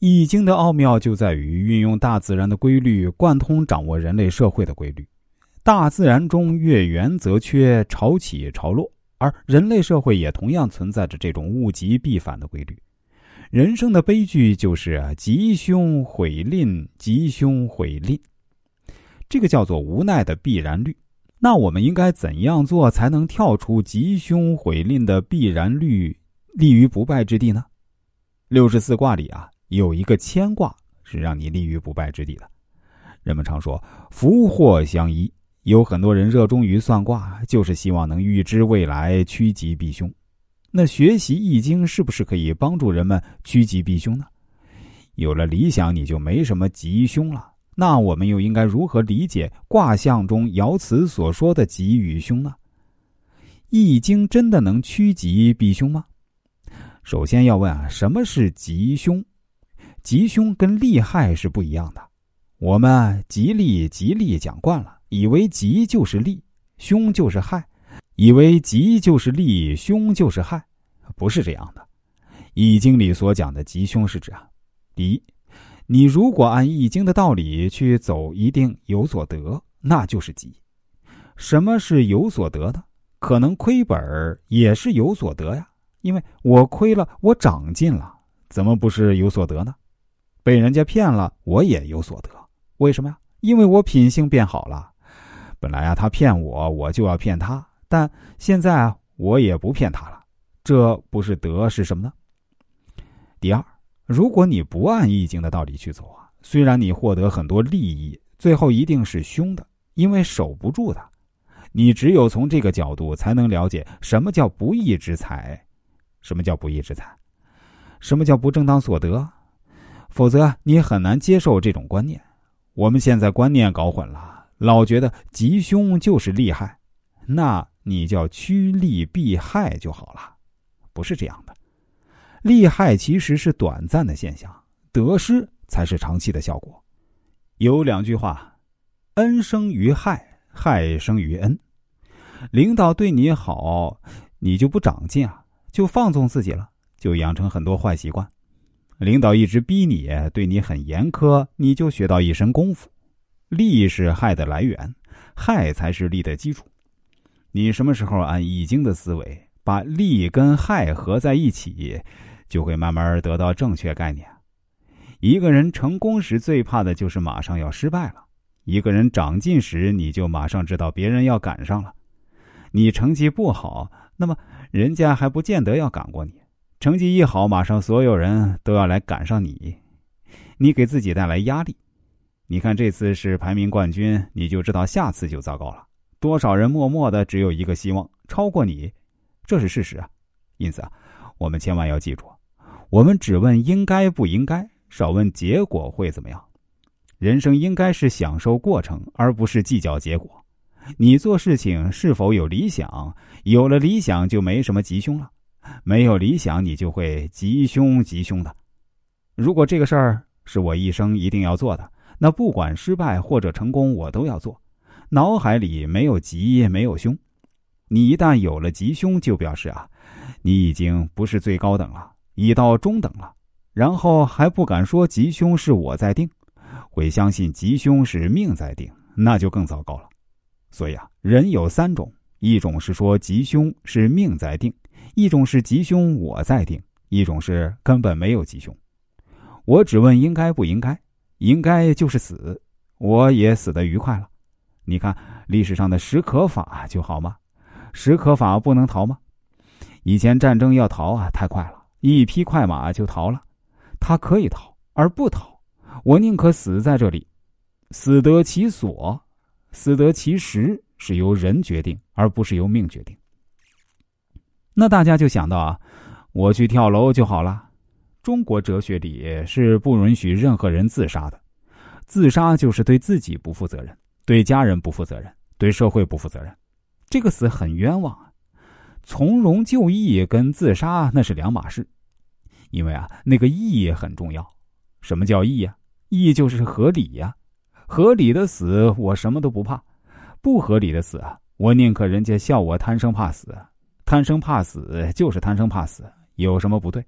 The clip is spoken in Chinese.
易经的奥妙就在于运用大自然的规律，贯通掌握人类社会的规律。大自然中月圆则缺，潮起潮落，而人类社会也同样存在着这种物极必反的规律。人生的悲剧就是吉凶毁吝，吉凶毁吝，这个叫做无奈的必然律。那我们应该怎样做才能跳出吉凶毁吝的必然律，立于不败之地呢？六十四卦里啊。有一个牵挂是让你立于不败之地的。人们常说福祸相依，有很多人热衷于算卦，就是希望能预知未来，趋吉避凶。那学习易经是不是可以帮助人们趋吉避凶呢？有了理想，你就没什么吉凶了。那我们又应该如何理解卦象中爻辞所说的吉与凶呢？易经真的能趋吉避凶吗？首先要问啊，什么是吉凶？吉凶跟利害是不一样的，我们吉利吉利讲惯了，以为吉就是利，凶就是害，以为吉就是利，凶就是害，不是这样的。易经里所讲的吉凶是指啊，第一，你如果按易经的道理去走，一定有所得，那就是吉。什么是有所得呢？可能亏本也是有所得呀，因为我亏了，我长进了，怎么不是有所得呢？被人家骗了，我也有所得。为什么呀？因为我品性变好了。本来啊，他骗我，我就要骗他。但现在啊，我也不骗他了。这不是得是什么呢？第二，如果你不按易经的道理去走啊，虽然你获得很多利益，最后一定是凶的，因为守不住的。你只有从这个角度，才能了解什么叫不义之财，什么叫不义之财，什么叫不正当所得。否则，你很难接受这种观念。我们现在观念搞混了，老觉得吉凶就是利害，那你叫趋利避害就好了。不是这样的，利害其实是短暂的现象，得失才是长期的效果。有两句话：恩生于害，害生于恩。领导对你好，你就不长进啊，就放纵自己了，就养成很多坏习惯。领导一直逼你，对你很严苛，你就学到一身功夫。利是害的来源，害才是利的基础。你什么时候按易经的思维，把利跟害合在一起，就会慢慢得到正确概念。一个人成功时最怕的就是马上要失败了；一个人长进时，你就马上知道别人要赶上了。你成绩不好，那么人家还不见得要赶过你。成绩一好，马上所有人都要来赶上你，你给自己带来压力。你看这次是排名冠军，你就知道下次就糟糕了。多少人默默的只有一个希望超过你，这是事实啊。因此啊，我们千万要记住，我们只问应该不应该，少问结果会怎么样。人生应该是享受过程，而不是计较结果。你做事情是否有理想？有了理想，就没什么吉凶了。没有理想，你就会吉凶吉凶的。如果这个事儿是我一生一定要做的，那不管失败或者成功，我都要做。脑海里没有吉，没有凶。你一旦有了吉凶，就表示啊，你已经不是最高等了，已到中等了。然后还不敢说吉凶是我在定，会相信吉凶是命在定，那就更糟糕了。所以啊，人有三种：一种是说吉凶是命在定。一种是吉凶我在定，一种是根本没有吉凶。我只问应该不应该，应该就是死，我也死得愉快了。你看历史上的史可法就好吗？史可法不能逃吗？以前战争要逃啊，太快了，一匹快马就逃了。他可以逃而不逃，我宁可死在这里。死得其所，死得其时，是由人决定，而不是由命决定。那大家就想到啊，我去跳楼就好了。中国哲学里是不允许任何人自杀的，自杀就是对自己不负责任，对家人不负责任，对社会不负责任。这个死很冤枉啊！从容就义跟自杀那是两码事，因为啊，那个义也很重要。什么叫义呀？义就是合理呀。合理的死，我什么都不怕；不合理的死啊，我宁可人家笑我贪生怕死。贪生怕死就是贪生怕死，有什么不对？